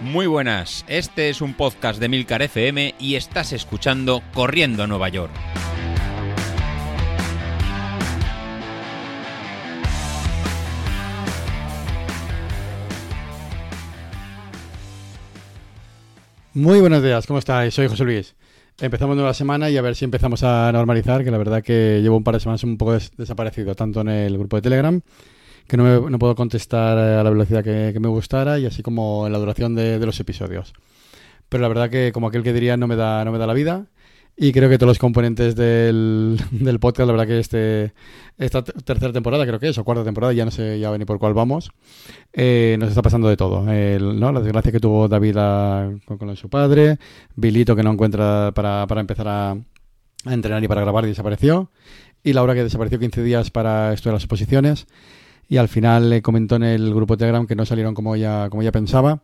Muy buenas, este es un podcast de Milcar FM y estás escuchando Corriendo a Nueva York. Muy buenos días, ¿cómo estáis? Soy José Luis. Empezamos nueva semana y a ver si empezamos a normalizar, que la verdad que llevo un par de semanas un poco des- desaparecido, tanto en el grupo de Telegram, que no, me- no puedo contestar a la velocidad que, que me gustara, y así como en la duración de, de los episodios. Pero la verdad que, como aquel que diría, no me da, no me da la vida. Y creo que todos los componentes del, del podcast, la verdad que este, esta te- tercera temporada, creo que es, o cuarta temporada, ya no sé ya ni por cuál vamos, eh, nos está pasando de todo. El- ¿no? La desgracia que tuvo David a- con, con de su padre, Bilito que no encuentra para, para empezar a, a entrenar y para grabar y desapareció, y Laura que desapareció 15 días para estudiar las oposiciones, y al final le comentó en el grupo Telegram que no salieron como ella, como ella pensaba,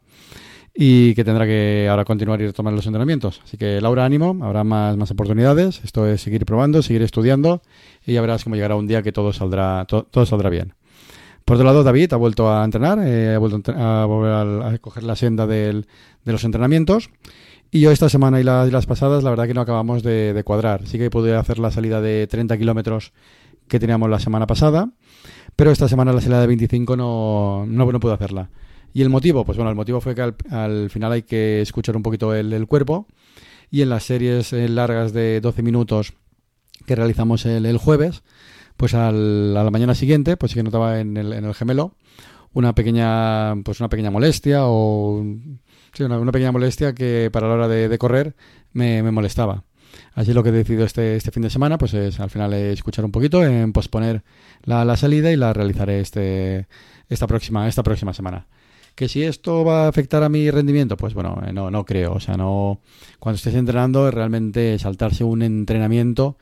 y que tendrá que ahora continuar y retomar los entrenamientos. Así que Laura, ánimo, habrá más, más oportunidades, esto es seguir probando, seguir estudiando, y ya verás cómo llegará un día que todo saldrá, to- todo saldrá bien. Por otro lado, David ha vuelto a entrenar, eh, ha vuelto a, volver a, a coger la senda del- de los entrenamientos. Y yo esta semana y, y las pasadas, la verdad que no acabamos de, de cuadrar. Sí que pude hacer la salida de 30 kilómetros que teníamos la semana pasada, pero esta semana la salida de 25 no, no, no pude hacerla. ¿Y el motivo? Pues bueno, el motivo fue que al, al final hay que escuchar un poquito el, cuerpo y en las series eh, largas de 12 minutos que realizamos el, el jueves, pues al- a la mañana siguiente, pues sí que notaba en el, en el gemelo una pequeña, pues una pequeña molestia o sí, una, una pequeña molestia que para la hora de, correr me molestaba. Así lo que he decidido este, este fin de semana, pues es al final escuchar un poquito, en posponer la, la salida y la realizaré este, esta próxima, esta próxima semana. Que si esto va a afectar a mi rendimiento, pues bueno, eh, no, no creo. O sea, no. Cuando estés entrenando, realmente saltarse un entrenamiento,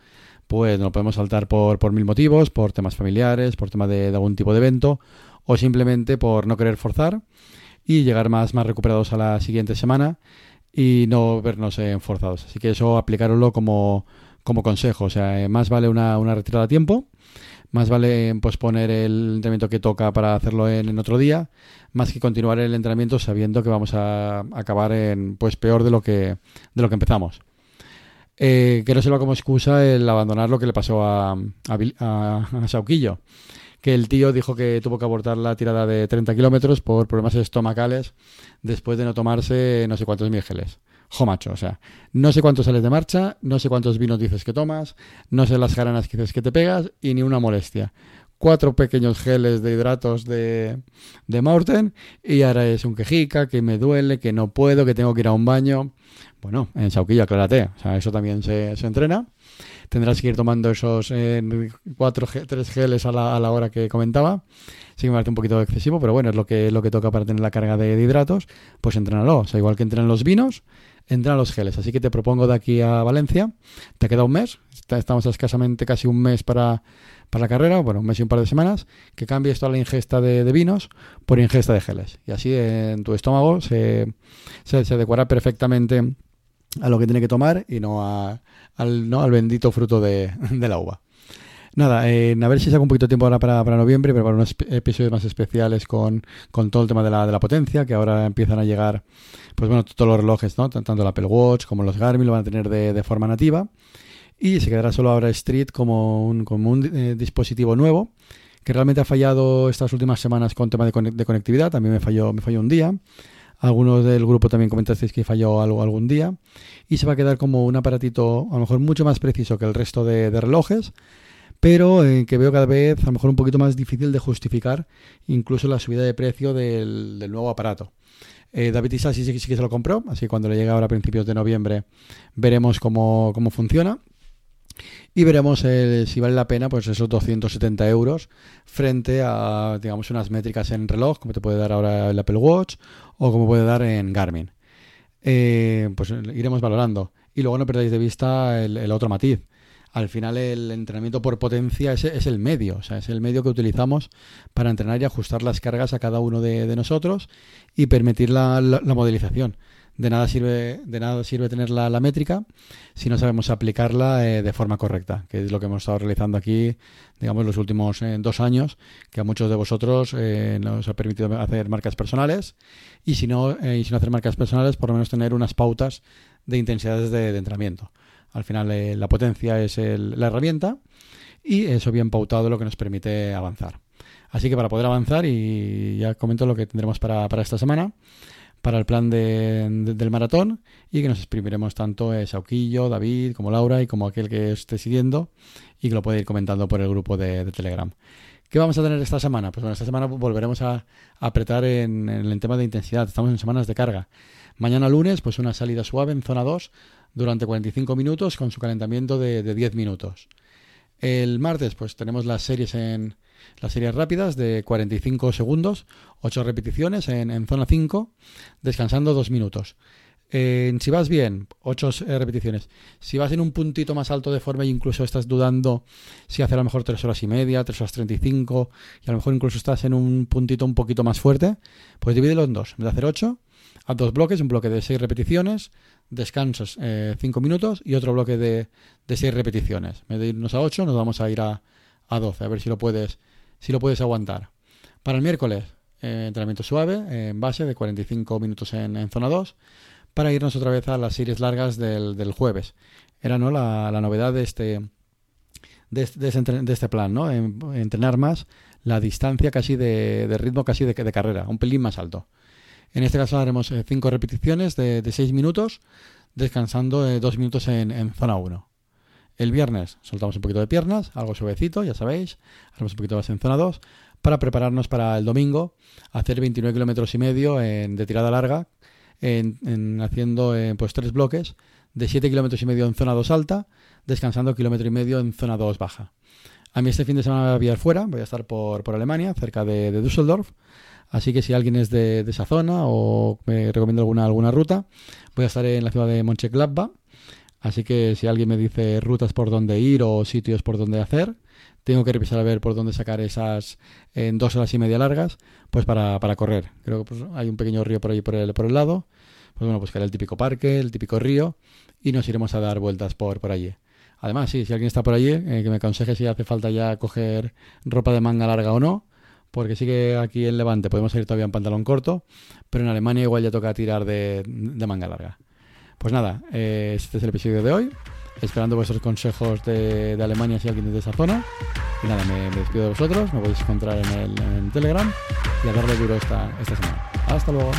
pues no lo podemos saltar por, por mil motivos, por temas familiares, por tema de, de algún tipo de evento, o simplemente por no querer forzar y llegar más, más recuperados a la siguiente semana y no vernos eh, forzados. Así que eso aplicároslo como, como consejo. O sea, eh, más vale una, una retirada a tiempo, más vale posponer el entrenamiento que toca para hacerlo en, otro día, más que continuar el entrenamiento sabiendo que vamos a acabar en pues peor de lo que, de lo que empezamos. Eh, que no sirva como excusa el abandonar lo que le pasó a, a, a- a Sauquillo. Que el tío dijo que tuvo que abortar la tirada de 30 kilómetros por problemas estomacales después de no tomarse no sé cuántos mil geles. Jo, macho, o sea, no sé cuántos sales de marcha, no sé cuántos vinos dices que tomas, no sé las jaranas que dices que te pegas y ni una molestia. Cuatro pequeños geles de hidratos de, de Maurten y ahora es un quejica, que me duele, que no puedo, que tengo que ir a un baño. Bueno, en Sauquillo, aclárate, o sea, eso también se, se entrena. Tendrás que ir tomando esos eh, cuatro, tres geles a la, a la hora que comentaba. Sí que me parece un poquito excesivo, pero bueno, es lo que, lo que toca para tener la carga de, hidratos. Pues entrénalo. O sea, igual que entrenan los vinos, entrenan los geles. Así que te propongo de aquí a Valencia. Te queda un mes. Estamos escasamente casi un mes para, para la carrera. Bueno, un mes y un par de semanas. Que cambies toda la ingesta de, vinos por ingesta de geles. Y así en tu estómago se, se, adecuará perfectamente a lo que tiene que tomar y no a- al, ¿no? al bendito fruto de, la uva. Nada, eh, a ver si saco un poquito de tiempo ahora para, para noviembre, pero para unos episodios más especiales con, con todo el tema de la, de la potencia, que ahora empiezan a llegar, pues bueno, todos los relojes, ¿no? Tanto el Apple Watch como los Garmin lo van a tener de forma nativa. Y se quedará solo ahora Street como un, como un eh, dispositivo nuevo, que realmente ha fallado estas últimas semanas con tema de, conec- de conectividad, también me falló, me falló un día. Algunos del grupo también comentasteis que falló algo algún día. Y se va a quedar como un aparatito a lo mejor mucho más preciso que el resto de, relojes, pero eh, que veo cada vez a lo mejor un poquito más difícil de justificar incluso la subida de precio del, del nuevo aparato. Eh, David Isa sí, sí, sí que se lo compró, así que cuando le llegue ahora a principios de noviembre veremos cómo, cómo funciona. Y veremos eh, si vale la pena pues esos 270 euros frente a digamos unas métricas en reloj como te puede dar ahora el Apple Watch o como puede dar en Garmin. Eh, pues iremos valorando. Y luego no perdáis de vista el, el otro matiz. Al final el entrenamiento por potencia es, es el medio, o sea, es el medio que utilizamos para entrenar y ajustar las cargas a cada uno de, nosotros y permitir la modelización. De nada sirve, de nada sirve tener la, métrica si no sabemos aplicarla eh, de forma correcta, que es lo que hemos estado realizando aquí, digamos, los últimos eh, dos años, que a muchos de vosotros eh, nos ha permitido hacer marcas personales y si no, y si no hacer marcas personales, por lo menos tener unas pautas de intensidades de, entrenamiento. Al final, la potencia es la herramienta y eso bien pautado lo que nos permite avanzar. Así que para poder avanzar, y ya comento lo que tendremos para, para esta semana, para el plan del maratón y que nos exprimiremos tanto eh, Sauquillo, David, como Laura y como aquel que esté siguiendo y que lo puede ir comentando por el grupo de, Telegram. ¿Qué vamos a tener esta semana? Pues bueno, esta semana volveremos a, apretar en, el tema de intensidad. Estamos en semanas de carga. Mañana lunes, pues una salida suave en zona 2 durante 45 minutos con su calentamiento de, de 10 minutos. El martes, pues tenemos las series en, las series rápidas de 45 segundos, 8 repeticiones en, zona 5, descansando 2 minutos. si vas bien, 8 eh, repeticiones. Si vas en un puntito más alto de forma e incluso estás dudando si hacer a lo mejor 3 horas y media, 3 horas 35, y a lo mejor incluso estás en un puntito un poquito más fuerte, pues divídelo en dos. En vez de hacer 8, haz dos bloques, un bloque de 6 repeticiones, descansos 5 eh, minutos y otro bloque de, de 6 repeticiones. En vez de irnos a 8, nos vamos a ir a, a 12, a ver si lo puedes si lo puedes aguantar. Para el miércoles, eh, entrenamiento suave, en base de 45 minutos en, zona 2, para irnos otra vez a las series largas del, jueves. Era ¿no? la, novedad de este, de, de, este plan, ¿no? entrenar más la distancia casi de, ritmo casi de, carrera, un pelín más alto. En este caso haremos 5 eh, repeticiones de 6 minutos, descansando 2 eh, minutos en, en zona 1. El viernes soltamos un poquito de piernas, algo suavecito, ya sabéis. Haremos un poquito más en zona 2 para prepararnos para el domingo, hacer 29 kilómetros y medio de tirada larga, en, haciendo eh, pues tres bloques de 7 kilómetros y medio en zona 2 alta, descansando kilómetro y medio en zona 2 baja. A mí este fin de semana voy a ir fuera, voy a estar por, Alemania, cerca de, Düsseldorf. Así que si alguien es de, esa zona o me recomienda alguna, alguna ruta, voy a estar en la ciudad de Mönchengladbach Así que si alguien me dice rutas por donde ir o sitios por donde hacer, tengo que revisar a ver por dónde sacar esas en dos horas y media largas, pues para, para correr. Creo que pues, hay un pequeño río por ahí por el, por el lado. Pues bueno, era el típico parque, el típico río, y nos iremos a dar vueltas por, por allí. Además, sí, si alguien está por allí, eh, que me aconseje si hace falta ya coger ropa de manga larga o no, porque sí que aquí en Levante podemos ir todavía en pantalón corto, pero en Alemania igual ya toca tirar de manga larga. Pues nada, eh, este es el episodio de hoy. Esperando vuestros consejos de, Alemania si alguien es de esa zona. Y nada, me, despido de vosotros. Me podéis encontrar en el Telegram y a darle duro esta, esta semana. Hasta luego.